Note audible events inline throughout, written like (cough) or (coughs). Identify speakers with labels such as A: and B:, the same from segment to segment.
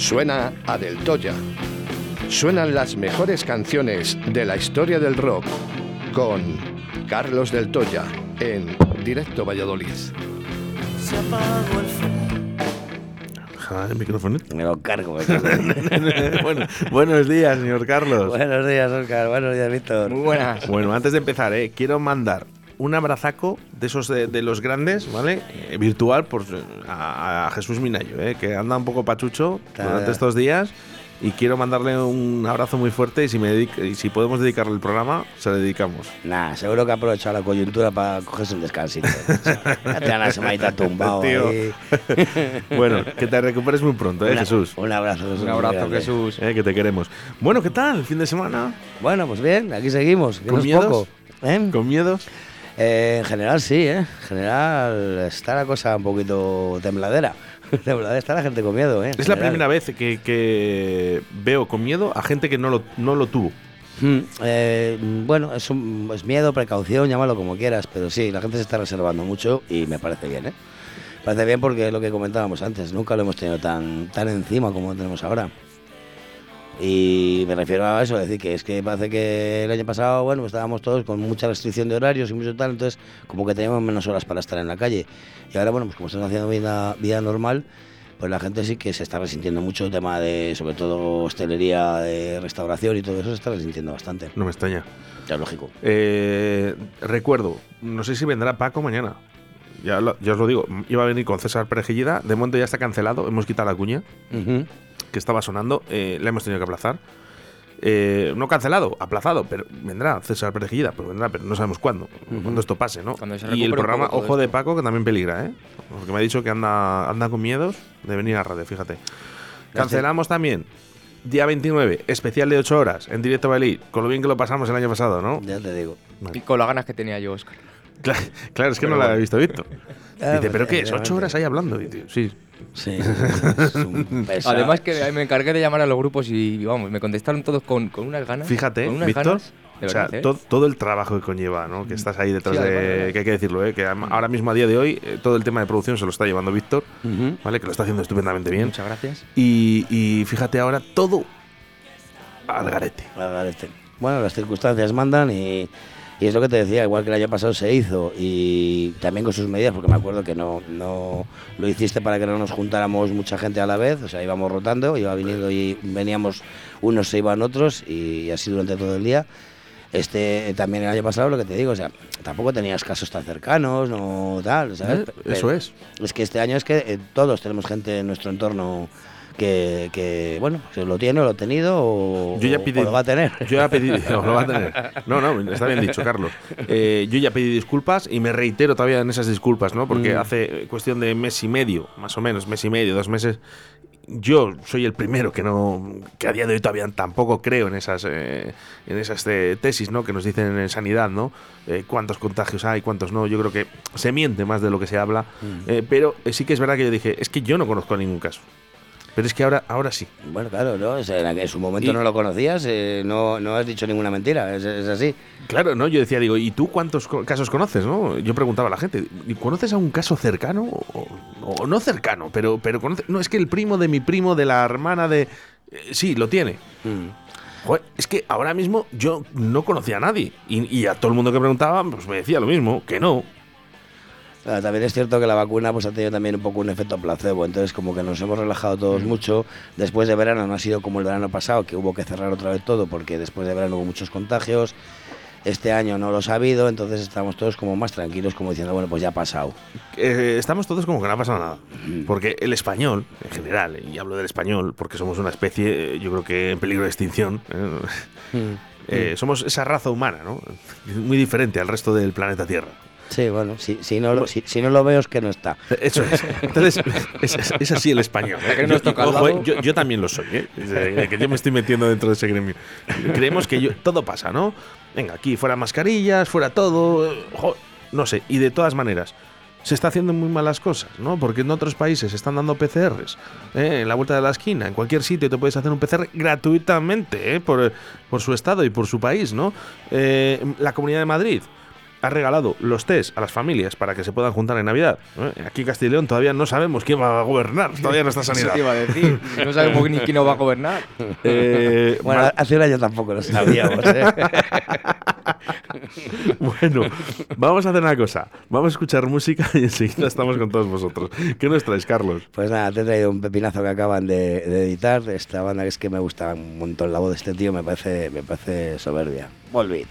A: Suena a Del Toya. Suenan las mejores canciones de la historia del rock con Carlos del Toya en Directo Valladolid.
B: Se apagó el
C: micrófono.
D: Me lo cargo. (laughs)
C: bueno, buenos días, señor Carlos.
D: buenos días, Oscar. Buenos días, Víctor.
E: Muy buenas.
C: Bueno, antes de empezar, eh, quiero mandar un abrazaco de esos de, de los grandes, ¿vale? Eh, virtual por, a, a Jesús Minayo, eh, que anda un poco pachucho
D: Claro.
C: durante estos días. Y quiero mandarle un abrazo muy fuerte y si, me y si podemos dedicarle el programa, se lo dedicamos.
D: Nah, seguro que ha aprovechado la coyuntura para cogerse un descansito. (laughs) ya te dan la semanita tumbado. (laughs)
C: Bueno, que te recuperes muy pronto, ¿eh,
D: Una-
C: Jesús?
D: Un abrazo, Jesús.
E: Un abrazo. Jesús.
C: Eh, que te queremos. Bueno, ¿qué tal? ¿El fin de semana?
D: Bueno, pues bien, aquí seguimos. Que
C: ¿Con
D: no es
C: miedos?
D: poco. ¿eh?
C: ¿Con miedos?
D: Eh, en general sí, ¿eh? En general está la cosa un poquito tembladera. (laughs) tembladera está la gente con miedo, ¿eh? En
C: Es la primera vez que, que veo con miedo a gente que no lo, no lo tuvo.
D: Mm, eh, bueno, es, un, es miedo, precaución, llámalo como quieras, pero sí, la gente se está reservando mucho y me parece bien, ¿eh? Parece bien porque es lo que comentábamos antes, nunca lo hemos tenido tan, tan encima como lo tenemos ahora. Y me refiero a eso, es decir, que es que parece que el año pasado, bueno, estábamos todos con mucha restricción de horarios y mucho tal, entonces como que teníamos menos horas para estar en la calle. Y ahora, bueno, pues como estamos haciendo vida, vida normal, pues la gente sí que se está resintiendo mucho el tema de, sobre todo, hostelería, de restauración y todo eso se está resintiendo bastante.
C: No me extraña.
D: Ya es lógico.
C: Eh, recuerdo, no sé si vendrá Paco mañana. Ya, lo- ya os lo digo, iba a venir con César Perejillida. De momento ya está cancelado, hemos quitado la cuña
D: Ujú.
C: Que estaba sonando, eh, la hemos tenido que aplazar. Eh, no cancelado, aplazado, pero vendrá César Perejillida, pues vendrá, pero no sabemos cuándo, cuándo esto pase, ¿no?
E: Cuando se
C: y el programa, ojo de. Paco, que también peligra, ¿eh? Porque me ha dicho que anda, anda con miedos de venir a radio, fíjate. Cancelamos también. Día 29, especial de 8 horas, en directo Bali, con lo bien que lo pasamos el año pasado, ¿no?
D: Ya te digo.
E: Y con las ganas que tenía yo, Oscar.
C: Claro, claro, es que
E: Pero
C: no la
E: bueno.
C: he visto Víctor.
D: Ah,
C: Dice,
D: pues,
C: ¿pero qué es? ¿Ocho
D: efectivamente.
C: horas ahí hablando? Y, tío, sí.
D: Sí, (laughs) es un pesado.
E: Además que me encargué de llamar a los grupos y vamos, me contestaron todos con, con unas ganas.
C: Fíjate,
E: con unas
C: Víctor,
E: ganas, de
C: o sea,
E: verdad, ¿eh?
C: todo el trabajo que conlleva, ¿no? Que estás ahí detrás
E: Sí,
C: de...
E: además.
C: Que hay que decirlo, ¿eh? Que ahora mismo, a día de hoy, eh, todo el tema de producción se lo está llevando Víctor. ¿vale? Que lo está haciendo estupendamente bien.
E: Muchas gracias.
C: Y, y fíjate ahora, todo al garete.
D: A ver, este. Bueno, las circunstancias mandan y, y es lo que te decía, igual que el año pasado se hizo y también con sus medidas, porque me acuerdo que no, no lo hiciste para que no nos juntáramos mucha gente a la vez, o sea, íbamos rotando, iba viniendo y veníamos, unos se iban otros y así durante todo el día. Este también el año pasado lo que te digo, o sea, tampoco tenías casos tan cercanos, no tal, ¿sabes?
C: Eso es.
D: Es que este año es que eh, todos tenemos gente en nuestro entorno que, que, bueno, que lo tiene o lo ha tenido o,
C: Yo ya
D: o lo va a tener.
C: Yo ya pedí. No, lo va a tener. No, no, está bien dicho, Carlos. Eh, yo ya pedí disculpas y me reitero todavía en esas disculpas, ¿no? Porque
D: Mm.
C: hace cuestión de mes y medio, más o menos, mes y medio, dos meses. Yo soy el primero que no, que a día de hoy todavía tampoco creo en esas, eh, en esas eh, tesis, ¿no? Que nos dicen en sanidad, ¿no? Eh, cuántos contagios hay, cuántos no. Yo creo que se miente más de lo que se habla.
D: Mm.
C: Eh, pero eh, sí que es verdad que yo dije, es que yo no conozco ningún caso. Pero es que ahora, ahora sí.
D: Bueno, claro, ¿no? O sea, en, su momento
C: Y-
D: no lo conocías, eh, no, no has dicho ninguna mentira, es, es así.
C: Claro, ¿no? Yo decía, digo, ¿y tú cuántos casos conoces, no? Yo preguntaba a la gente, ¿y ¿conoces a un caso cercano? O, o no cercano, pero, pero conoce... No, es que el primo de mi primo, de la hermana de... Eh, sí, lo tiene. Joder, es que ahora mismo yo no conocía a nadie. Y, y a todo el mundo que preguntaba, pues me decía lo mismo, que no.
D: Ah, También es cierto que la vacuna pues, ha tenido también un poco un efecto placebo, entonces como que nos hemos relajado todos mucho. Después de verano no ha sido como el verano pasado, que hubo que cerrar otra vez todo porque después de verano hubo muchos contagios. Este año no los ha habido, entonces estamos todos como más tranquilos, como diciendo, bueno, pues ya ha pasado.
C: Eh, estamos todos como que no ha pasado nada. Porque el español, en general, y hablo del español porque somos una especie, eh, yo creo que en peligro de extinción, ¿eh? Eh, somos esa raza humana, ¿no? Muy diferente al resto del planeta Tierra.
F: Sí, bueno, si, si, no, lo, si, si no lo veo es que no está.
C: Eso es. Entonces, es, es- es así el español. ¿eh? Yo-
E: al
C: ojo, eh, yo, yo también lo soy, ¿eh? De- que yo me estoy metiendo dentro de ese gremio. Creemos que yo- todo pasa, ¿no? Venga, aquí fuera mascarillas, fuera todo. eh, jo, no sé. Y de todas maneras, se está haciendo muy malas cosas, ¿no? Porque en otros países se están dando PCRs. ¿eh? En la vuelta de la esquina, en cualquier sitio te puedes hacer un PCR gratuitamente, ¿eh? Por, por su estado y por su país, ¿no? Eh, la Comunidad de Madrid ha regalado los test a las familias para que se puedan juntar en Navidad. ¿eh? Aquí en Castilla y León todavía no sabemos quién va a gobernar, todavía no está
E: Eso
C: sanidad.
E: te iba a decir. No sabemos ni quién nos va a gobernar.
C: Eh,
F: Bueno,
C: Mar-
F: hace un año tampoco lo sabíamos. ¿eh? (laughs)
C: bueno, vamos a hacer una cosa. Vamos a escuchar música y enseguida estamos con todos vosotros. ¿Qué nos traes, Carlos?
F: Pues nada, te he traído un pepinazo que acaban de, de editar. Esta banda que es que me gusta un montón la voz de este tío, me parece, me parece soberbia. Volbeat.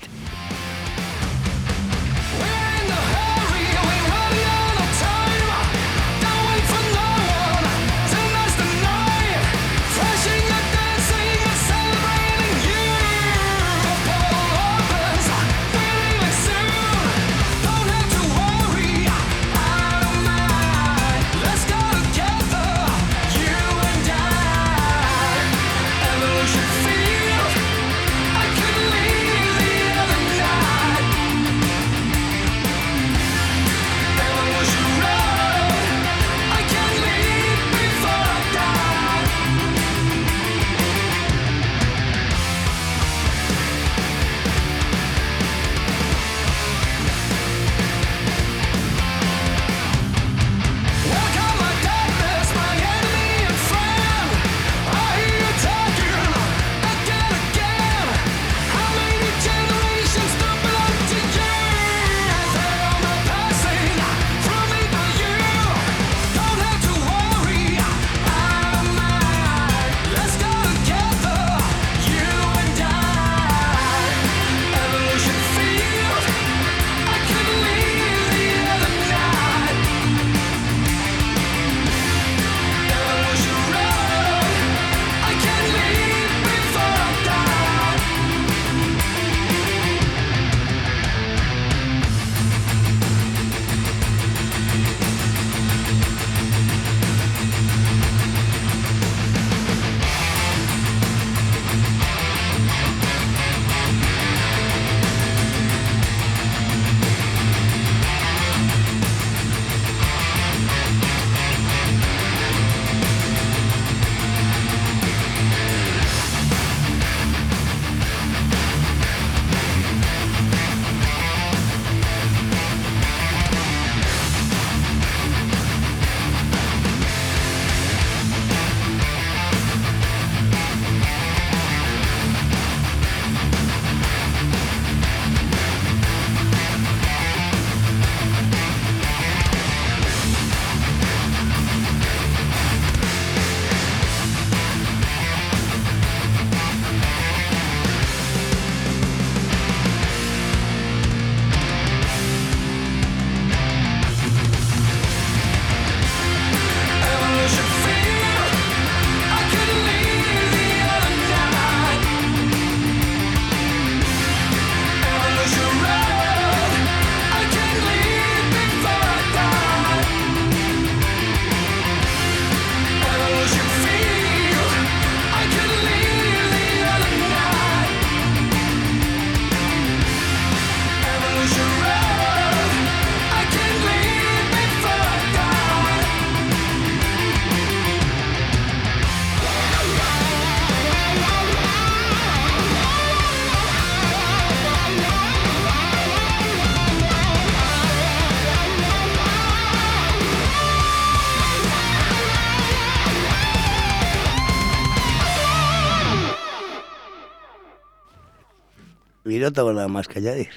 F: Y tengo nada más que añadir.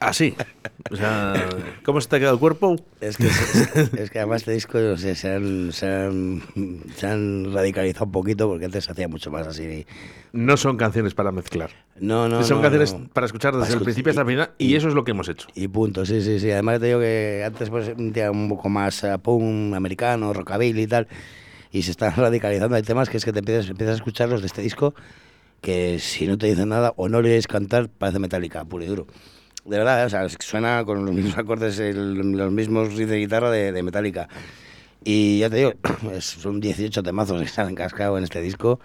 C: Así. O sea, ¿cómo se te ha quedado el cuerpo?
F: Es que, es, es que además este disco no sé, se, han, se, han, se han radicalizado un poquito porque antes se hacía mucho más así.
C: No son canciones para mezclar.
F: No, no.
C: son
F: no,
C: canciones
F: no.
C: para escuchar desde
F: Para
C: el principio hasta el final y, eso es lo que hemos hecho.
F: Y punto, sí, sí, sí. Además te digo que antes pues un poco más eh, punk, americano, rockabilly y tal, y se están (laughs) radicalizando. Hay temas que es que te empiezas, empiezas a escucharlos de este disco que si no te dicen nada o no le oyes cantar, parece metálica, puro y duro.
D: de verdad, ¿eh? o sea, suena con los mismos acordes, el- los mismos riffs de guitarra de, de Metallica. Y ya te digo, (clears throat) son 18 temazos que se han encascado en este disco.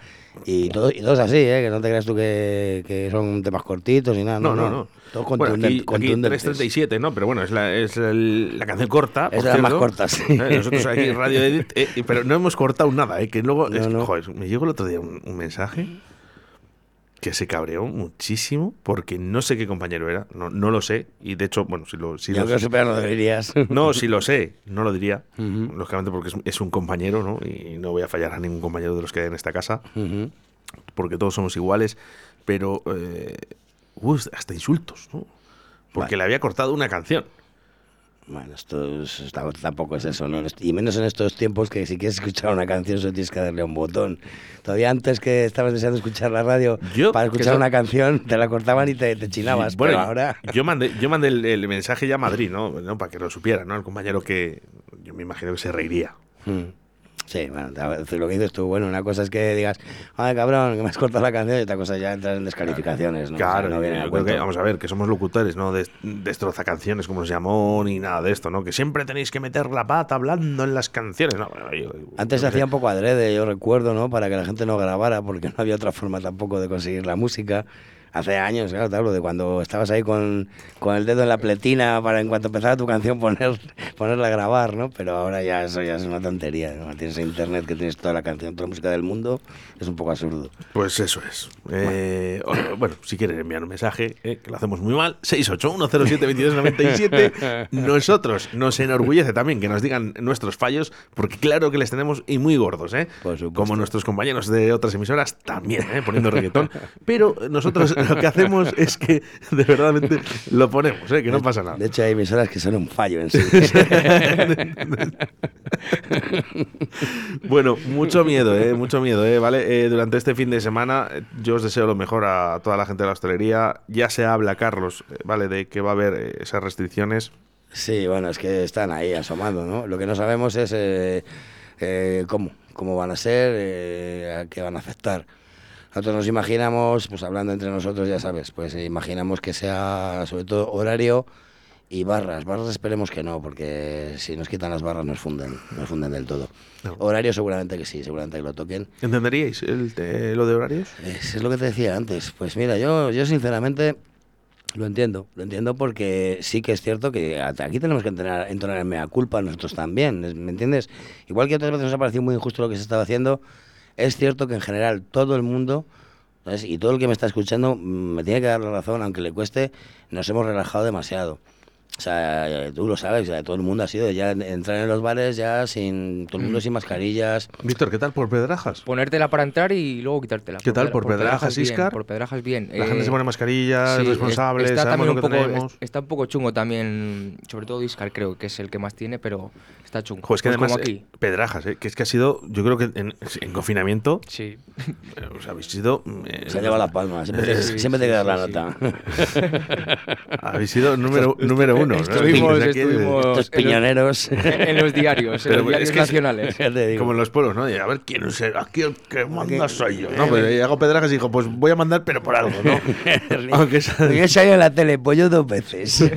D: Y, todo, y todos así, ¿eh? que no te creas tú que, que son temas cortitos y nada.
C: No,
D: No,
C: no, no.
D: Todos
C: Bueno,
D: contundentes.
C: aquí, aquí
D: contundentes.
C: 337, ¿no? Pero bueno, es la, es el- la canción corta.
D: Es las más cortas, sí.
C: Eh, Nosotros aquí en Radio Edit, eh, pero no hemos cortado nada, ¿eh? Que luego,
D: No,
C: es
D: no.
C: joder, me llegó el otro día un, un mensaje que se cabreó muchísimo porque no sé qué compañero era, no, no lo sé. Y de hecho, bueno, si lo, si lo-
D: supera no deberías. (laughs)
C: no, si lo sé, no lo diría. Lógicamente porque es, es un compañero, ¿no? Y no voy a fallar a ningún compañero de los que hay en esta casa, porque todos somos iguales. Pero, eh, hasta insultos, ¿no? Porque
D: Vale.
C: le había cortado una canción.
D: Bueno, esto es- tampoco es eso, ¿no? Y menos en estos tiempos que si quieres escuchar una canción solo tienes que darle a un botón. Todavía antes que estabas deseando escuchar la radio,
C: Yo-
D: para escuchar una canción te la cortaban y te, te chinabas.
C: Bueno,
D: pero ahora...
C: yo mandé, yo mandé el, el mensaje ya a Madrid, ¿no? ¿no? Para que lo supiera, ¿no? El compañero que yo me imagino que se reiría.
D: Mm. Sí, bueno, lo que dices tú, bueno, una cosa es que digas, ay cabrón, que me has cortado la canción, y otra cosa ya entras en descalificaciones, ¿no? O sea,
C: Claro,
D: no viene
C: yo creo que, vamos a ver, que somos locutores, no Des- destroza canciones como nos llamó, ni nada de esto, ¿no? Que siempre tenéis que meter la pata hablando en las canciones. No, bueno, yo-
D: Antes se hacía un poco adrede, yo recuerdo, ¿no? Para que la gente no grabara, porque no había otra forma tampoco de conseguir la música. Hace años, claro, te hablo de cuando estabas ahí con, con el dedo en la pletina para en cuanto empezaba tu canción poner, (laughs) ponerla a grabar, ¿no? Pero ahora ya eso ya es una tontería, ¿no? Tienes internet que tienes toda la canción, toda la música del mundo, es un poco absurdo.
C: Pues eso es. Eh, bueno, si quieren enviar un mensaje, eh, que lo hacemos muy mal, 681072297. (laughs) Nosotros nos enorgullece también que nos digan nuestros fallos, porque claro que les tenemos y muy gordos, ¿eh?
D: Por.
C: Como nuestros compañeros de otras emisoras también, ¿eh? poniendo reggaetón. Pero nosotros (laughs) lo que hacemos es que de verdad lo ponemos, ¿eh? Que no pasa nada.
D: De hecho, hay emisoras que son un fallo en sí. (laughs)
C: Bueno, mucho miedo, ¿eh? Mucho miedo, ¿eh? ¿Vale? Eh, durante este fin de semana eh, yo os deseo lo mejor a toda la gente de la hostelería. Ya se habla, Carlos, ¿vale? De que va a haber esas restricciones.
D: Sí, bueno, es que están ahí asomando, ¿no? Lo que no sabemos es eh, eh, cómo, cómo van a ser, a qué van a afectar. Nosotros nos imaginamos, pues hablando entre nosotros, ya sabes, pues eh, imaginamos que sea sobre todo horario y barras. Barras esperemos que no, porque si nos quitan las barras nos funden, nos funden del todo.
C: No.
D: Horario seguramente que sí, seguramente que lo toquen.
C: ¿Entenderíais el te- lo de horarios?
D: Es, es lo que te decía antes. Pues mira, yo, yo sinceramente lo entiendo. Lo entiendo porque sí que es cierto que aquí tenemos que entonar, entonar en mea culpa nosotros también. ¿Me entiendes? Igual que otras veces nos ha parecido muy injusto lo que se estaba haciendo, es cierto que en general todo el mundo, y todo el que me está escuchando, mm, me tiene que dar la razón, aunque le cueste, nos hemos relajado demasiado. O sea, tú lo sabes, o sea, todo el mundo ha sido ya entrar en los bares ya sin todo el mundo sin mascarillas.
C: Víctor, ¿qué tal por Pedrajas?
E: Ponértela para entrar y luego quitártela.
C: ¿Qué tal? ¿Por Pedrajas,
E: bien,
C: Íscar?
E: Por Pedrajas bien.
C: La gente
E: Eh,
C: se pone mascarillas,
E: sí,
C: responsables,
E: está
C: sabemos lo
E: un
C: que
E: poco,
C: tenemos.
E: es- Está un poco chungo también, sobre todo Iscar creo que es el que más tiene, pero está chungo.
C: Jo, es que
E: Pues
C: además,
E: como aquí.
C: eh, Pedrajas, eh, que es que ha sido, yo creo que en, en confinamiento,
E: Sí.
C: eh, os habéis sido. eh,
D: Se ha llevado la palma, siempre te,
E: Sí,
D: siempre te
E: sí,
D: queda
E: sí,
D: la
E: sí.
D: nota. (laughs)
C: Habéis sido número, (laughs) número uno. ¿no?
E: estuvimos-
D: Estos piñoneros. (laughs)
E: en los diarios, en
C: Pero
E: los diarios
C: es que es-
E: nacionales. (laughs)
C: Como en los pueblos, ¿no? Y a ver quién es el, aquí el que manda soy yo. No, hago pedrajas y digo, pues voy a mandar, pero por algo, ¿no? (laughs) Aunque
D: he salido en la tele, pollo dos veces.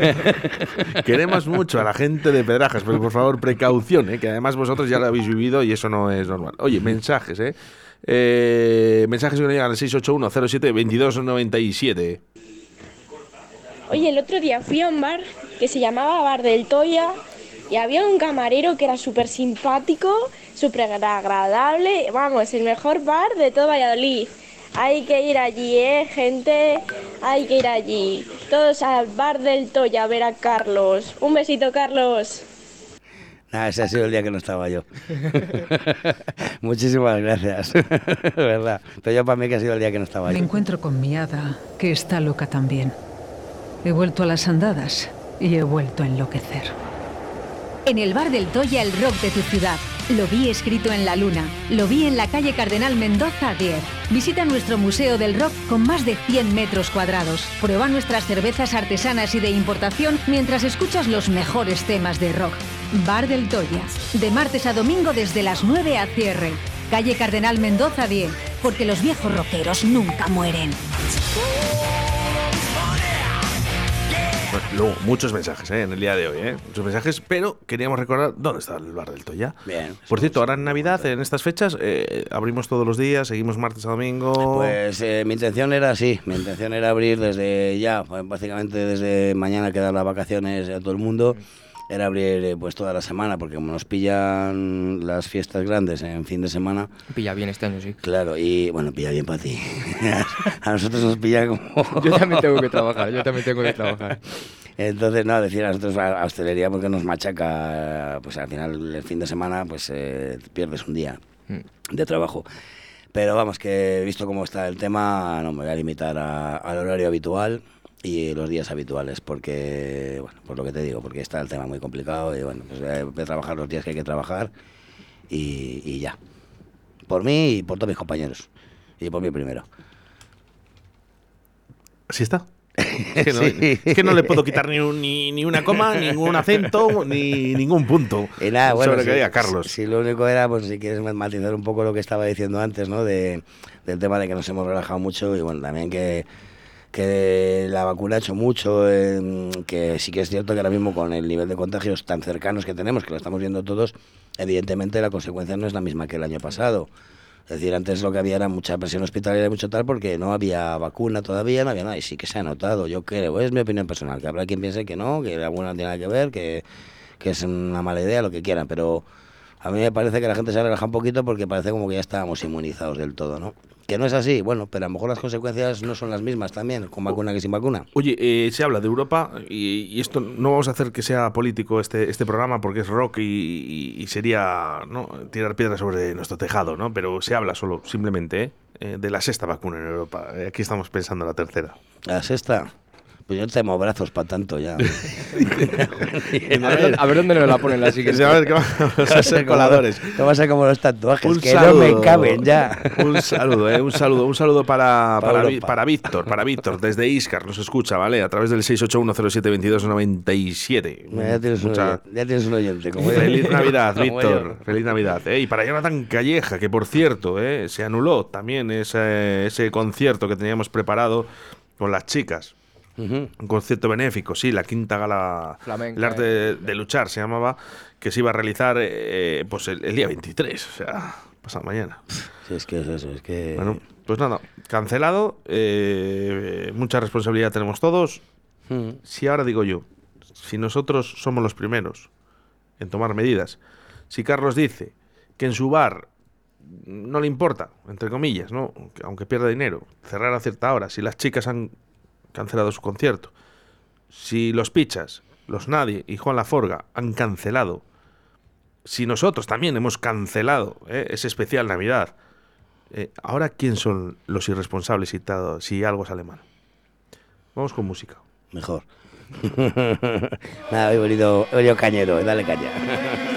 C: queremos mucho a la gente de pedrajas, pero por favor, precaución, ¿eh? que además vosotros ya lo habéis vivido y eso no es normal. Oye, mensajes, ¿eh? Eh, mensajes que nos llegan al 681-07-2297.
G: Oye, el otro día fui a un bar que se llamaba Bar del Toya y había un camarero que era súper simpático, súper agradable. Vamos, el mejor bar de todo Valladolid. Hay que ir allí, ¿eh, gente? Hay que ir allí. Todos al Bar del Toya a ver a Carlos. Un besito, Carlos.
D: Nada, ese ha sido el día que no estaba yo. (laughs) Muchísimas gracias. (laughs) De verdad. Pero yo para mí que ha sido el día que no estaba
H: Me
D: yo.
H: encuentro con mi hada, que está loca también. He vuelto a las andadas y he vuelto a enloquecer.
I: En el bar del Toya, el rock de tu ciudad. Lo vi escrito en la luna. Lo vi en la calle Cardenal Mendoza 10. Visita nuestro Museo del Rock con más de 100 metros cuadrados. Prueba nuestras cervezas artesanas y de importación mientras escuchas los mejores temas de rock. Bar del Toya. De martes a domingo desde las 9 a cierre. Calle Cardenal Mendoza 10. Porque los viejos rockeros nunca mueren.
C: Bueno, luego, muchos mensajes ¿eh? en el día de hoy, ¿eh? muchos mensajes, pero queríamos recordar dónde está el bar del Toya.
D: Bien.
C: Por cierto, ahora en Navidad, en estas fechas, eh, abrimos todos los días, seguimos martes a domingo.
D: Pues eh, mi intención era así, mi intención era abrir desde ya, pues, básicamente desde mañana que dan las vacaciones a todo el mundo, era abrir eh, pues toda la semana, porque como nos pillan las fiestas grandes en fin de semana,
E: Pilla bien este año, sí.
D: claro, y bueno, pilla bien para ti. (laughs) a nosotros nos pilla como... (laughs)
E: Yo también tengo que trabajar, yo también tengo que trabajar.
D: Entonces, no, decir a nosotros a a hostelería porque nos machaca, pues al final el fin de semana pues eh, pierdes un día
E: Mm.
D: de trabajo. Pero vamos, que visto cómo está el tema, no me voy a limitar a- al horario habitual y los días habituales, porque, bueno, por lo que te digo, porque está el tema muy complicado y bueno, pues eh, voy a trabajar los días que hay que trabajar y, y ya. Por mí y por todos mis compañeros. Y por mí primero.
C: ¿Así está? (laughs) Es que, no,
D: Sí.
C: es que no le puedo quitar ni, un- ni, ni una coma, ningún acento, ni ningún punto.
D: Y nada, bueno,
C: sobre lo que diga Carlos.
D: Si lo único era, pues si quieres matizar un poco lo que estaba diciendo antes, ¿no? De, del tema de que nos hemos relajado mucho y bueno, también que, que la vacuna ha hecho mucho, eh, que sí que es cierto que ahora mismo con el nivel de contagios tan cercanos que tenemos, que lo estamos viendo todos, evidentemente la consecuencia no es la misma que el año pasado. Es decir, antes lo que había era mucha presión hospitalaria y mucho tal porque no había vacuna todavía, no había nada. Y sí que se ha notado, yo creo, es mi opinión personal, que habrá quien piense que no, que no tiene que ver, que, que es una mala idea, lo que quieran, pero a mí me parece que la gente se relaja un poquito porque parece como que ya estábamos inmunizados del todo, ¿no? Que no es así, bueno, pero a lo mejor las consecuencias no son las mismas también, con vacuna que sin vacuna.
C: Oye, eh, se habla de Europa y, y esto no vamos a hacer que sea político este, este programa porque es rock y, y- y sería ¿no? tirar piedras sobre nuestro tejado, ¿no? Pero se habla solo, simplemente, ¿eh? Eh, de la sexta vacuna en Europa. Eh, Aquí estamos pensando en la tercera.
D: La sexta, pues yo tengo brazos para tanto ya. (laughs)
E: A ver, dónde- a ver dónde nos la ponen la siguiente.
C: A ver, que vamos a (laughs) ser coladores.
D: Te vas a como los tatuajes,
C: Un
D: que
C: saludo.
D: no me caben ya. (laughs)
C: Un saludo, eh, un saludo, un saludo para,
D: Para
C: para, Víctor, para Víctor, desde Iscar, nos escucha, ¿vale? A través del 681072297.
D: Ya tienes, un ya tienes un oyente. Como.
C: Feliz Navidad, Víctor. Feliz Navidad. Eh, y para Jonathan Calleja, que por cierto, eh, se anuló también ese, ese concierto que teníamos preparado con las chicas. Un concierto benéfico, sí, la quinta gala
E: Flamenca,
C: El arte de, de luchar se llamaba, que se iba a realizar eh, pues el, el día 23, o sea, pasado mañana.
D: Sí, es que es eso, es que...
C: Bueno, pues nada, cancelado, eh, mucha responsabilidad tenemos todos.
D: Mm.
C: Si ahora digo yo, si nosotros somos los primeros en tomar medidas, si Carlos dice que en su bar no le importa, entre comillas, ¿no? Que aunque pierda dinero, cerrar a cierta hora, si las chicas han cancelado su concierto, si los Pichas, los Nadie y Juan Laforga han cancelado, si nosotros también hemos cancelado ¿eh? ese especial Navidad, eh, ahora quién son los irresponsables ta- si algo sale mal. Vamos con música.
D: Mejor. (laughs) Nada, he venido, venido cañero, dale caña. (laughs)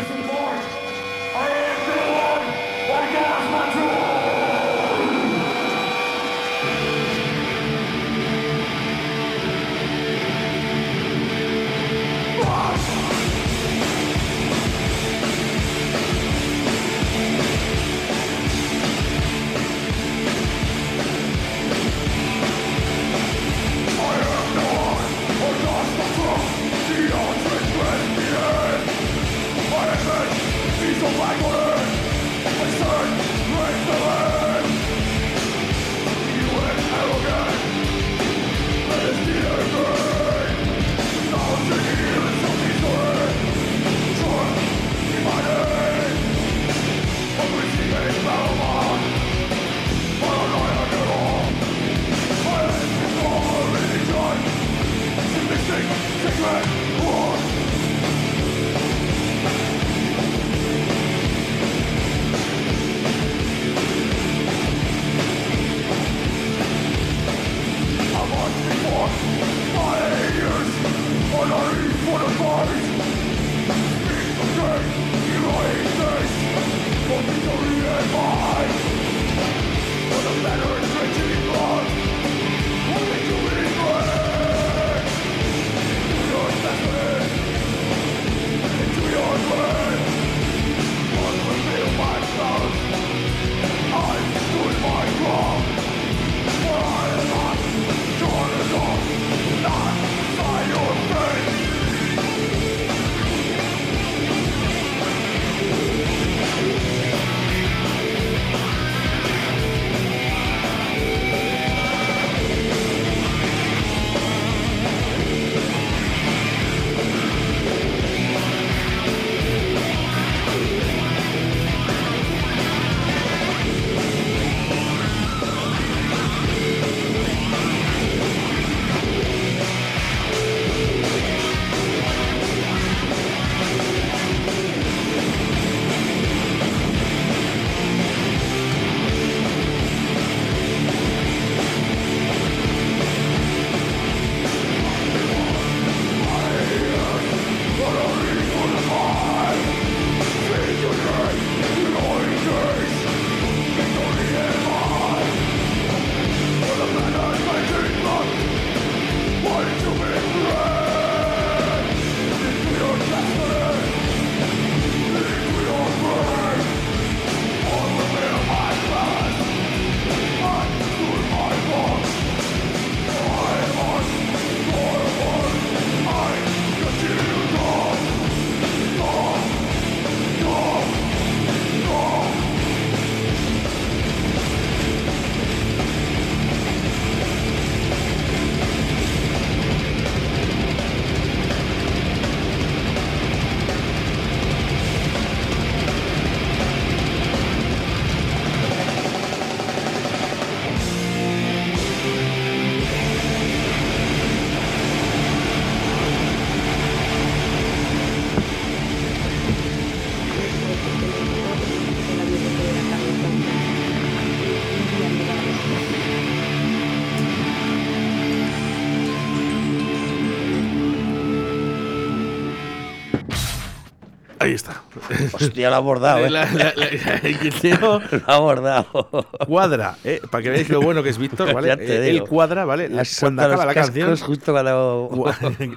D: Hostia, lo ha abordado, ¿eh?
C: La- la- el (laughs)
D: Lo ha abordado.
C: cuadra, ¿eh? Para que veáis lo bueno que es Víctor, ¿vale? (laughs)
D: Te
C: Eh, cuadra, ¿vale? Cuando acaba la canción,
D: justo cuando...
C: Gua-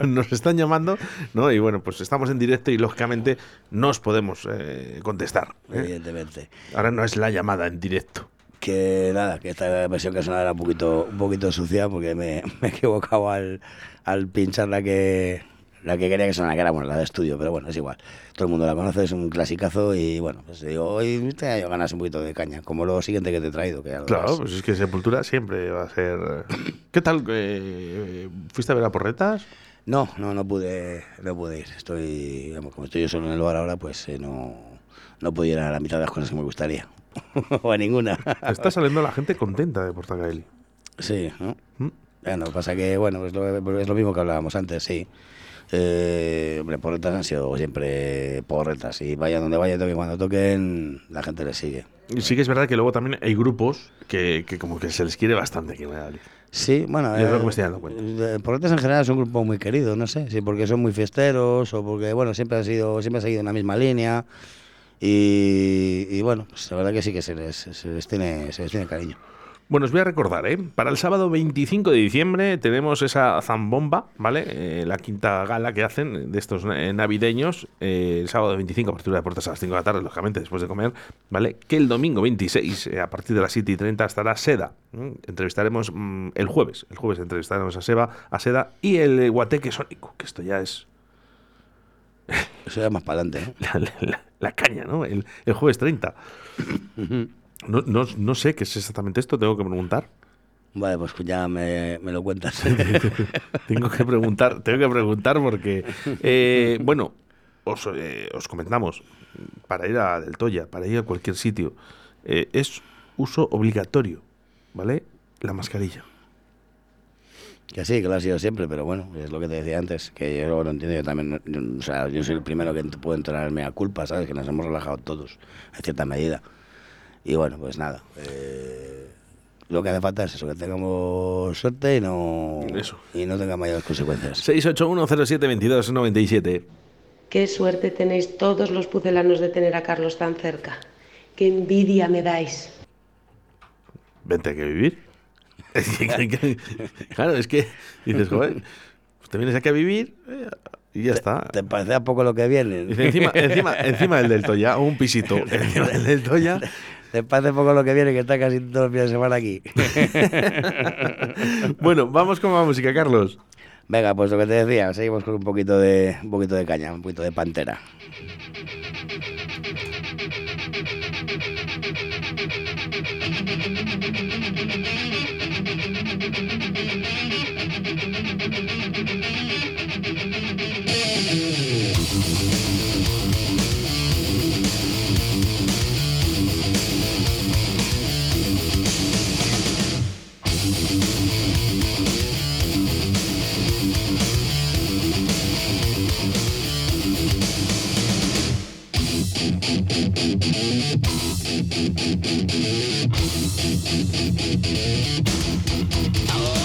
C: (laughs) nos están llamando, ¿no? Y bueno, pues estamos en directo y lógicamente no os podemos eh, contestar. ¿eh?
D: Evidentemente.
C: Ahora no es la llamada en directo.
D: Que nada, que esta versión que sonaba era un poquito, un poquito sucia porque me, me he equivocado al, al pinchar la que, la que quería que sonara, que era bueno, la de estudio, pero bueno, es igual. Todo el mundo la conoce, es un clasicazo y bueno, pues digo, hoy te yo ganas un poquito de caña, como lo siguiente que te he traído. Que
C: Claro, pues es que Sepultura siempre va a ser. eh, (coughs) ¿Qué tal? eh, ¿Fuiste a ver a Porretas?
D: No, no, no pude, no pude ir. Estoy, digamos, como estoy yo solo en el bar ahora, pues eh, no, no pude ir a la mitad de las cosas que me gustaría. (laughs) o a ninguna.
C: Está saliendo la gente contenta de Portacaeli.
D: Sí, ¿no?
C: ¿Mm?
D: Bueno, pasa que, bueno, es lo, es lo mismo que hablábamos antes, sí. Eh, hombre, porretas han sido siempre porretas. Y vaya donde vaya, toque cuando toquen, la gente les sigue.
C: Y sí que es verdad que luego también hay grupos que, que como que se les quiere bastante aquí en Valladolid.
D: Sí, bueno,
C: Y es lo que me estoy dando
D: eh, Porretas en general es un grupo muy querido, no sé, si porque son muy fiesteros o porque, bueno, siempre han sido, siempre han seguido en la misma línea. Y, y bueno, pues la verdad que sí que se les, se les tiene, se les tiene cariño.
C: Bueno, os voy a recordar, ¿eh? Para el sábado 25 de diciembre tenemos esa zambomba, ¿vale? Eh, la quinta gala que hacen de estos eh, navideños. eh, el sábado 25 a partir de las puertas a las 5 de la tarde, lógicamente, después de comer, ¿vale? Que el domingo 26, eh, a partir de las 7 y 30, estará Seda. Entrevistaremos mm, el jueves. El jueves entrevistaremos a, Seba, a Seda y el Guateque Sónico, que esto ya es
D: Eso ya más para adelante, ¿eh?
C: la, (laughs) la- la- la caña, ¿no? El, el jueves 30. No, no, no sé qué es exactamente esto, tengo que preguntar.
D: Vale, pues ya me, me lo cuentas. (laughs)
C: tengo que preguntar, tengo que preguntar porque, eh, bueno, os, eh, os comentamos, para ir a Del Toya, para ir a cualquier sitio, eh, es uso obligatorio, ¿vale? La mascarilla.
D: Que sí, que lo ha sido siempre, pero bueno, es lo que te decía antes, que yo lo entiendo, yo también, yo- o sea, yo soy el primero que puedo entrarme a culpa, ¿sabes? Que nos hemos relajado todos, en cierta medida. Y bueno, pues nada, eh, lo que hace falta es eso, que tengamos suerte y no,
C: Eso.
D: y no tenga mayores consecuencias.
C: 681072297.
J: Qué suerte tenéis todos los pucelanos de tener a Carlos tan cerca. Qué envidia me dais.
C: Vente hay que vivir. (laughs) claro, es que dices, joder, pues te vienes aquí a vivir eh, y ya está.
D: ¿Te parece a poco lo que viene?
C: Dice, encima, encima, encima del del Toya, un pisito. (laughs) Encima del del Toya.
D: ¿Te parece poco lo que viene que está casi todos los días de semana aquí? (laughs)
C: Bueno, vamos con más música, Carlos.
D: Venga, pues lo que te decía, seguimos con un poquito de, un poquito de caña, un poquito de pantera. Oh.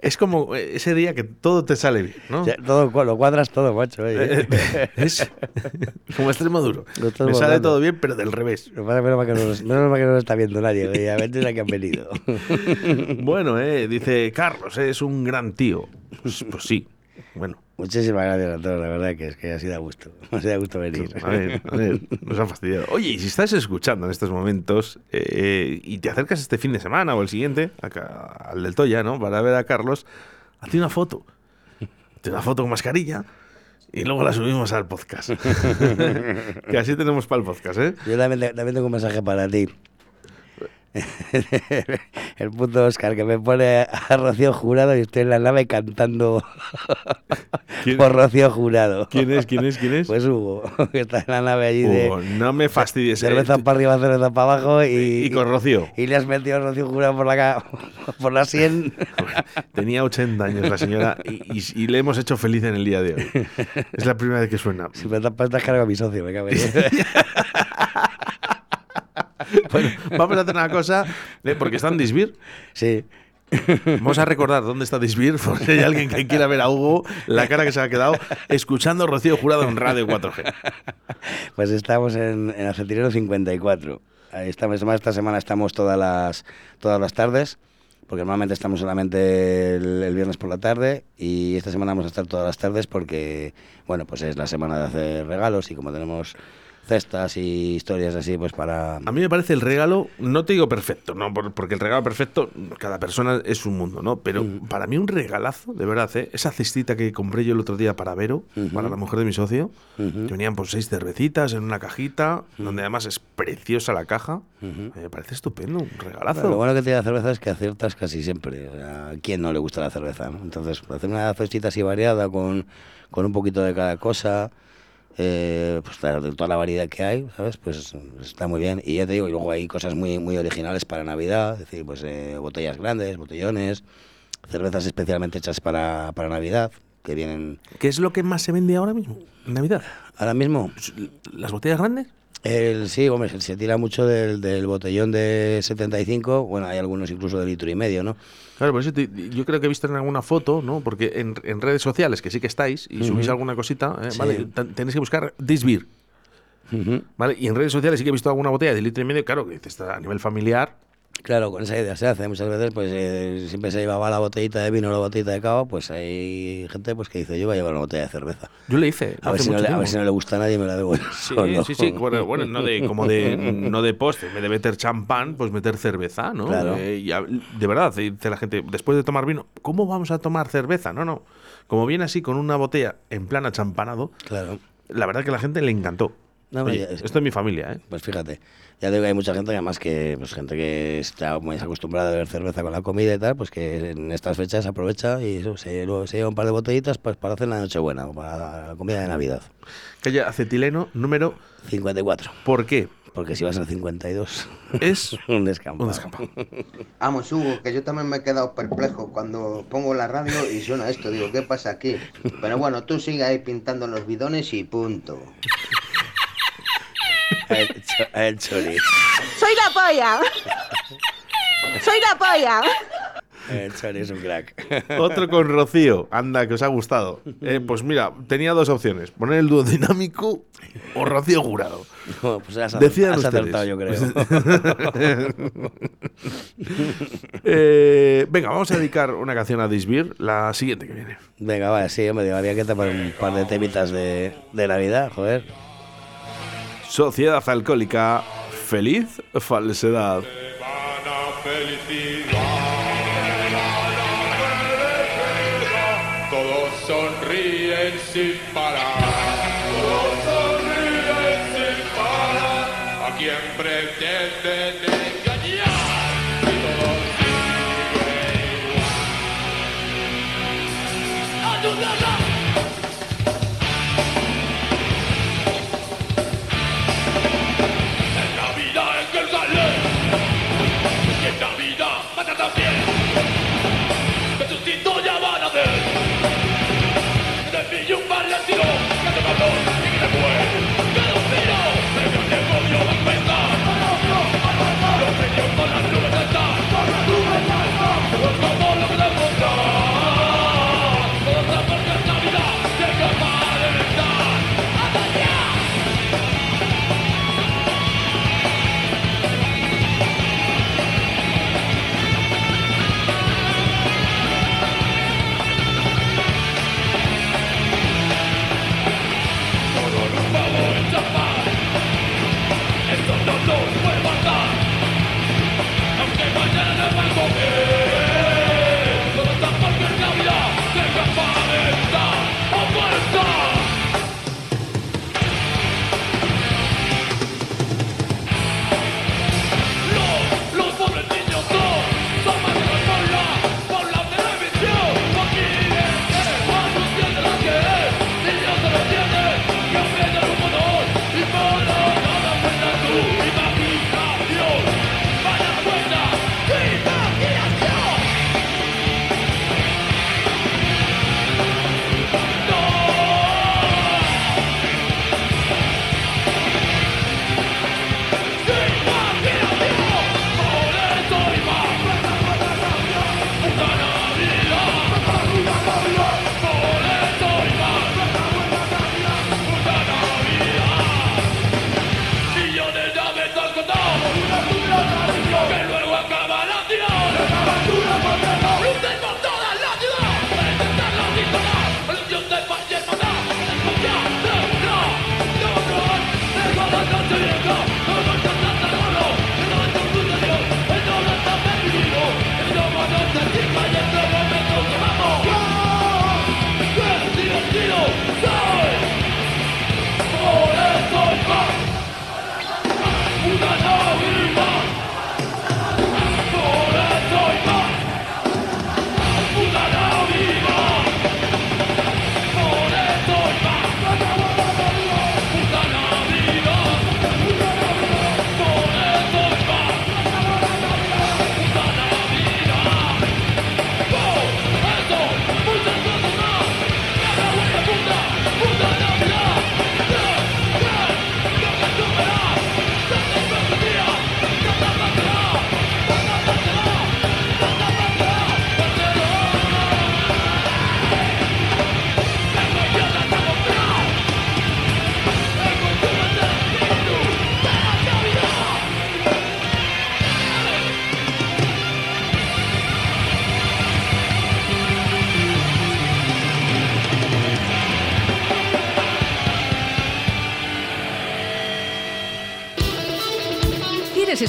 C: Es como ese día que todo te sale bien, ¿no?
D: Ya, todo, lo cuadras todo, macho.
C: Eh, eh, es como extremo duro. Me sale todo bien, pero del revés.
D: Pasa menos mal que no nos- no está viendo nadie. oye, A veces que han venido. (laughs)
C: Bueno, eh, dice Carlos, eh, es un gran tío. Pues, pues sí, bueno.
D: Muchísimas gracias a todos, la verdad que es que así da gusto. (laughs) Así da gusto venir.
C: A ver, a ver, nos han fastidiado. Oye, y si estás escuchando en estos momentos eh, y te acercas este fin de semana o el siguiente, acá, al del Toya, ¿no? Para ver a Carlos, hazte una foto. Hazte una foto con mascarilla y luego la subimos al podcast. (laughs) que así tenemos para el podcast, ¿eh?
D: Yo también, te- también tengo un mensaje para ti. (laughs) El puto Oscar que me pone a Rocío Jurado y estoy en la nave cantando
C: ¿Quién- (laughs)
D: por Rocío Jurado.
C: ¿Quién es? ¿Quién es? ¿Quién es?
D: Pues Hugo, (laughs) que está en la nave allí de
C: no me fastidies. eh.
D: cerveza para arriba, cerveza para abajo y,
C: Y con Rocío.
D: y le has metido a Rocío Jurado por la, por la sien.
C: Tenía 80 años la señora y, y- y le hemos hecho feliz en el día de hoy. Es la primera vez que suena.
D: Si me tapas, cargo a mi socio, me cago en (laughs)
C: Bueno, vamos a hacer una cosa, eh, porque está en Disbir.
D: Sí.
C: Vamos a recordar dónde está Disbir, por si hay alguien que quiera ver a Hugo, la cara que se ha quedado escuchando Rocío Jurado en Radio 4G.
D: Pues estamos en, en Acetinero 54. Ahí estamos, además, esta semana estamos todas las, todas las tardes, porque normalmente estamos solamente el, el viernes por la tarde y esta semana vamos a estar todas las tardes porque, bueno, pues es la semana de hacer regalos y como tenemos cestas y historias así, pues para...
C: A mí me parece el regalo, no te digo perfecto, no Por- porque el regalo perfecto, cada persona es un mundo, ¿no? Pero para mí un regalazo, de verdad, ¿eh? esa cestita que compré yo el otro día para Vero, para la mujer de mi socio, que venían por seis cervecitas en una cajita, donde además es preciosa la caja, me parece estupendo, un regalazo.
D: Lo bueno que tiene la cerveza es que aciertas casi siempre. O sea, ¿A quién no le gusta la cerveza? no? Entonces, hacer una cestita así variada con, con un poquito de cada cosa, eh, pues claro, de toda la variedad que hay, ¿sabes? Pues está muy bien. Y ya te digo, y luego hay cosas muy, muy originales para Navidad, es decir, pues eh, botellas grandes, botellones, cervezas especialmente hechas para, para Navidad, que vienen
C: ¿Qué es lo que más se vende ahora mismo, en Navidad?
D: ahora mismo.
C: ¿Las botellas grandes?
D: El, sí, hombre, se, se tira mucho del, del botellón de 75, bueno, hay algunos incluso de litro y medio, ¿no?
C: Claro, por eso te- yo creo que he visto en alguna foto, ¿no? Porque en, en redes sociales, que sí que estáis, y subís alguna cosita, ¿eh?
D: Sí.
C: ¿vale? Ten- Tenéis que buscar Disbeer, ¿vale? Y en redes sociales sí que he visto alguna botella de litro y medio, claro, que está a nivel familiar.
D: Claro, con esa idea se hace. Muchas veces pues eh, siempre se llevaba la botellita de vino o la botellita de cava, pues hay gente pues que dice, yo voy a llevar una botella de cerveza.
C: Yo le hice.
D: A ver, si no, le, a ver
C: tiempo.
D: si no le gusta a nadie, me la bebo. yo
C: Sí, sí, sí. Bueno, bueno, no de, como de, no de postre, vez de meter champán, pues meter cerveza, ¿no?
D: Claro.
C: Eh, y a- de verdad, dice la gente, después de tomar vino, ¿cómo vamos a tomar cerveza? No, no. Como viene así con una botella en plan achampanado,
D: Claro.
C: la verdad que a la gente le encantó.
D: No, hombre,
C: Oye,
D: ya-
C: esto es mi familia, ¿eh?
D: Pues fíjate, ya digo que hay mucha gente, además que pues gente que está muy acostumbrada a beber cerveza con la comida y tal, pues que en estas fechas aprovecha y eso, se, luego se lleva un par de botellitas pues, para hacer la Nochebuena o para la comida de Navidad.
C: Que haya acetileno número
D: 54.
C: ¿Por qué?
D: Porque si vas al 52
C: es (laughs)
D: un descampado.
C: Un descampado.
K: Vamos, Hugo, que yo también me he quedado perplejo cuando pongo la radio y suena esto. Digo, ¿qué pasa aquí? Pero bueno, tú sigue ahí pintando los bidones y punto.
D: El.
L: ¡Soy la polla! ¡Soy la polla!
D: El chori es un crack.
C: Otro con Rocío. Anda, que os ha gustado. Eh, pues mira, tenía dos opciones. Poner el dúo dinámico o Rocío Jurado.
D: No, pues has,
C: Decidan
D: has
C: ustedes.
D: acertado, yo creo. (laughs)
C: Eh, venga, vamos a dedicar una canción a Disbir, la siguiente que viene.
D: Venga, va, sí, hombre, digo, había que tapar un par de temitas de, de Navidad, joder.
C: Sociedad Alcohólica, feliz falsedad.
M: Todos sonríen sin parar. Todos sonríen sin parar. A quien pretenden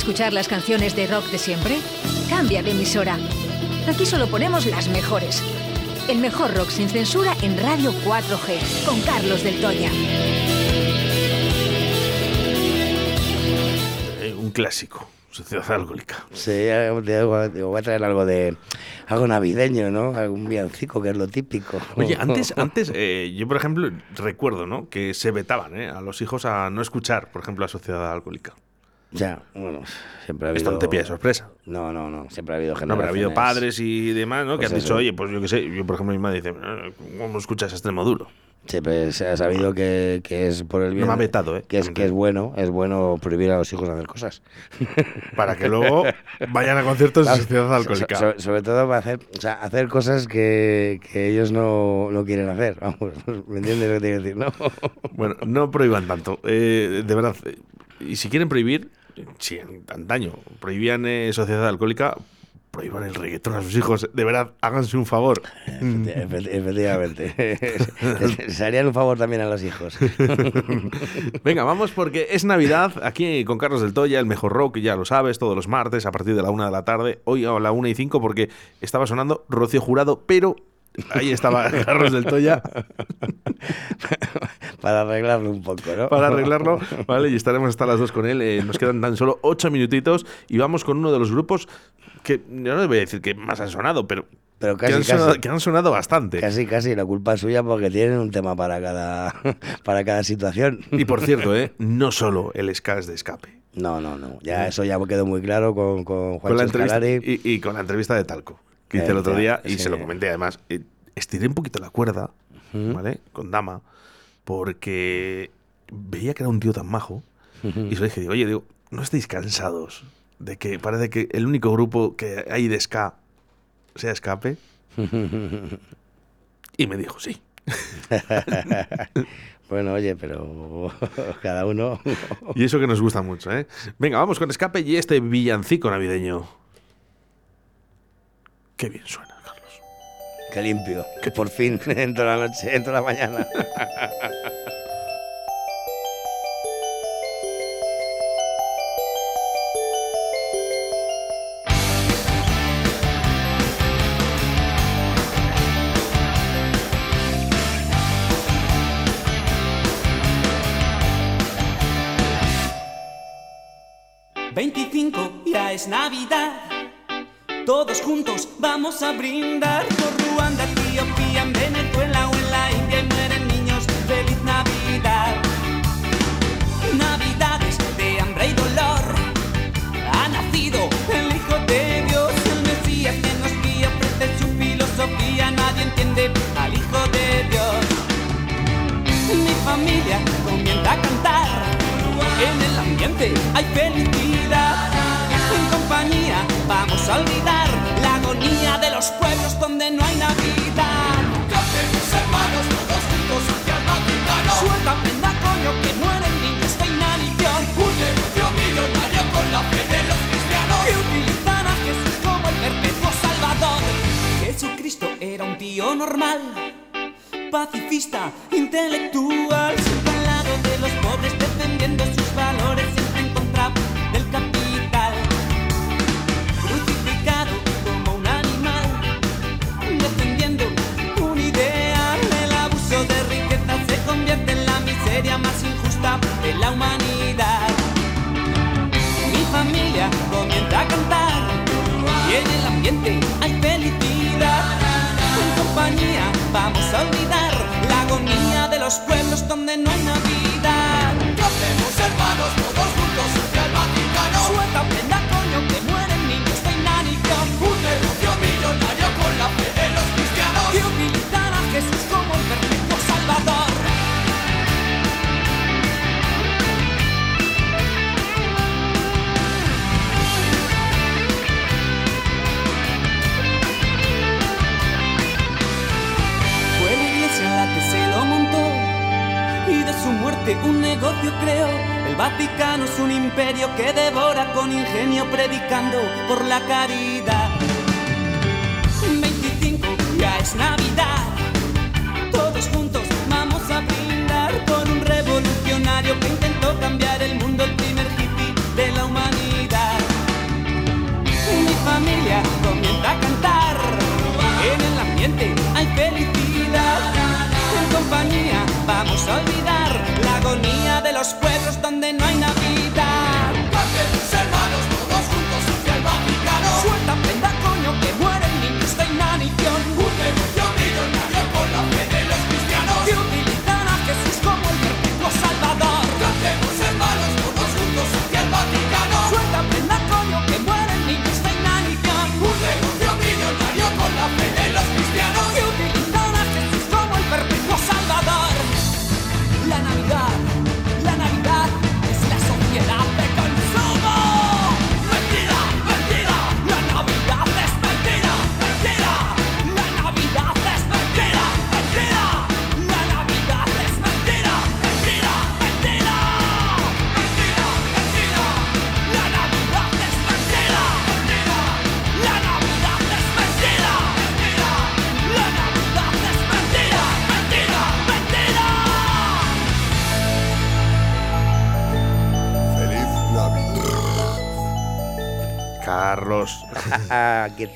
I: escuchar las canciones de rock de siempre? Cambia de emisora. Aquí solo ponemos las mejores. El mejor rock sin censura en Radio 4G, con Carlos del Toya.
C: Eh, un clásico. Sociedad alcohólica.
D: Sí, digo, digo, voy a traer algo de algo navideño, ¿no? Algún villancico, que es lo típico.
C: Oye, (laughs) antes, antes eh, yo por ejemplo recuerdo, ¿no? Que se vetaban ¿eh? a los hijos a no escuchar, por ejemplo, la sociedad alcohólica.
D: Ya, bueno, siempre ha habido...
C: Esto no te sorpresa.
D: No, no, no, siempre ha habido gente.
C: No, pero ha habido padres y demás, ¿no?
D: Pues
C: que han
D: eso.
C: dicho, oye, pues yo qué sé, yo por ejemplo mi madre dice, "Eh, ¿cómo escuchas extremo duro?
D: Siempre se ha sabido que, que es por el bien.
C: me ha vetado, ¿eh?
D: Que es, que es bueno, es bueno prohibir a los hijos hacer cosas. (laughs)
C: Para que luego vayan a conciertos de
D: Claro,
C: sociedad
D: so-
C: alcohólica.
D: so- sobre todo para hacer, o sea, hacer cosas que, que ellos no, no quieren hacer. Vamos, (laughs) ¿me entiendes lo que te quiero decir? No.
C: Bueno, no prohíban tanto. eh, de verdad. eh, Y si quieren prohibir, si antaño prohibían eh, sociedad alcohólica, prohíban el reggaetón a sus hijos. De verdad, háganse un favor.
D: Efecti- Efectivamente. (laughs) Se harían un favor también a los hijos. (laughs)
C: Venga, vamos porque es Navidad aquí con Carlos del Toya, el mejor rock, ya lo sabes, todos los martes a partir de la una de la tarde. Hoy a la una y cinco porque estaba sonando Rocío Jurado, pero Ahí estaba Carlos del Toya (laughs)
D: Para arreglarlo un poco, ¿no?
C: para arreglarlo, ¿vale? Y estaremos hasta las dos con él. Eh, nos quedan tan solo ocho minutitos y vamos con uno de los grupos que yo no voy a decir que más han sonado, pero,
D: Pero
C: que,
D: casi,
C: han sonado,
D: casi.
C: que han sonado bastante.
D: Casi, casi, la culpa es suya porque tienen un tema para cada, para cada situación.
C: Y por cierto, ¿eh? no solo el ska es de escape.
D: No, no, no. Ya eso ya quedó muy claro con, con Juan
C: Con la y, y con la entrevista de Talco, que hice el otro día y
D: sí.
C: se lo comenté además. eh, estiré un poquito la cuerda, ¿vale? Con Dama, porque veía que era un tío tan majo. Y se lo dije, digo, oye, digo, ¿no estáis cansados de que parece que el único grupo que hay de ska sea escape? (laughs) Y me dijo, sí. (laughs)
D: bueno, oye, pero (laughs) cada uno.
C: Y eso que nos gusta mucho, ¿eh? Venga, vamos con escape y este villancico navideño. Qué bien suena.
D: Qué limpio. Que por fin (laughs) entro la noche, entro la mañana.
N: ya es Navidad. Todos juntos vamos a brindar por Ruanda, Etiopía, en Venezuela o en la India y mueren niños. ¡Feliz Navidad! Navidades de hambre y dolor. Ha nacido el Hijo de Dios, el Mesías que nos guía, ofrece su filosofía. Nadie entiende al Hijo de Dios. Mi familia comienza a cantar. En el ambiente hay felicidad. Tío normal. Pacifista, intelectual, siempre al lado de los pobres, defendiendo sus valores, siempre en contra del capital. Crucificado como un animal, defendiendo un ideal. El abuso de riqueza se convierte en la miseria más injusta de la humanidad. Mi familia comienza a cantar y en el ambiente hay felicidad. Los pueblos donde no hay Navidad.
M: Cantemos hermanos
N: imperio que devora con ingenio predicando por la caridad. 25 ya es Navidad. Todos juntos vamos a brindar por un revolucionario que intentó cambiar el mundo, el primer hippie de la humanidad. Mi familia comienza a cantar. En el ambiente hay felicidad. En compañía vamos a olvidar la agonía de los pueblos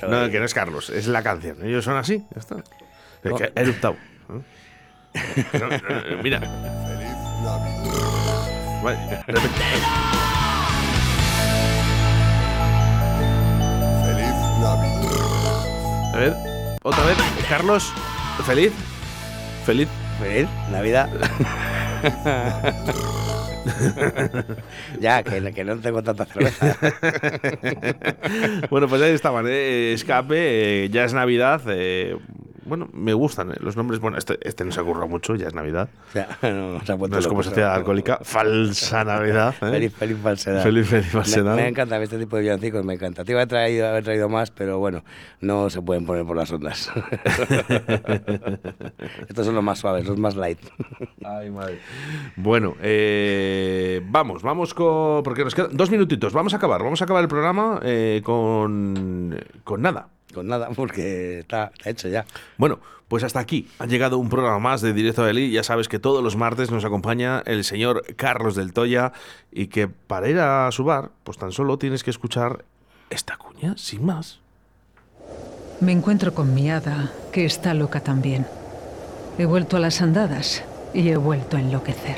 N: No, que
C: no es Carlos, es la canción. Ellos son así, ya está. Es que ha eruptado. ¿eh? No, no, no, Mira. Vale, repite. A ver, otra vez. Carlos, feliz. Feliz.
D: Feliz Navidad. (laughs) (laughs) ya, que, no tengo tanta cerveza. (laughs)
C: bueno, pues ahí estaban, ¿eh? Escape, eh, ya es Navidad. eh, bueno, me gustan ¿eh? los nombres. Bueno, este, este no se ocurra mucho, ya es Navidad. (laughs)
D: Ya, no, se ha
C: No es como
D: ha
C: sociedad alcohólica. Falsa (laughs) Navidad. ¿eh?
D: Feliz, feliz falsedad.
C: Feliz, feliz
D: Me-
C: falsedad.
D: Me, encanta este tipo de villancicos, me encanta. Te iba a traído, haber traído más, pero bueno, no se pueden poner por las ondas. (laughs) Estos son los más suaves, los más light.
C: Ay, madre. Bueno, eh, vamos, vamos con. Porque nos quedan dos minutitos. Vamos a acabar. Vamos a acabar el programa eh, con. Con nada.
D: Con nada, porque está, está hecho ya.
C: Bueno, pues hasta aquí ha llegado un programa más de Directo de Eli. Ya sabes que todos los martes nos acompaña el señor Carlos del Toya y que para ir a su bar, pues tan solo tienes que escuchar esta cuña, sin más.
H: Me encuentro con mi hada, que está loca también. He vuelto a las andadas y he vuelto a enloquecer.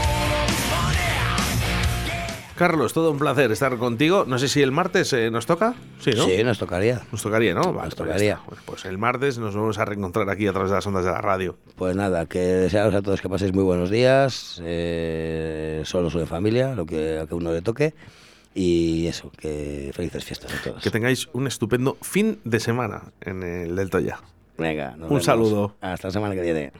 C: Carlos, todo un placer estar contigo. No sé si el martes eh, nos toca. Sí, ¿no?
D: Sí, nos tocaría.
C: Nos tocaría, ¿no? Vale,
D: Nos
C: pues
D: tocaría.
C: Pues el martes nos vamos a reencontrar aquí a través de las ondas de la radio.
D: Pues nada, que desearos a todos que paséis muy buenos días, eh, solos o en familia, lo que a que uno le toque. Y eso, que felices fiestas a todos.
C: Que tengáis un estupendo fin de semana en el Delta ya.
D: Venga, nos
C: Un
D: vemos.
C: saludo.
D: Hasta la semana que viene.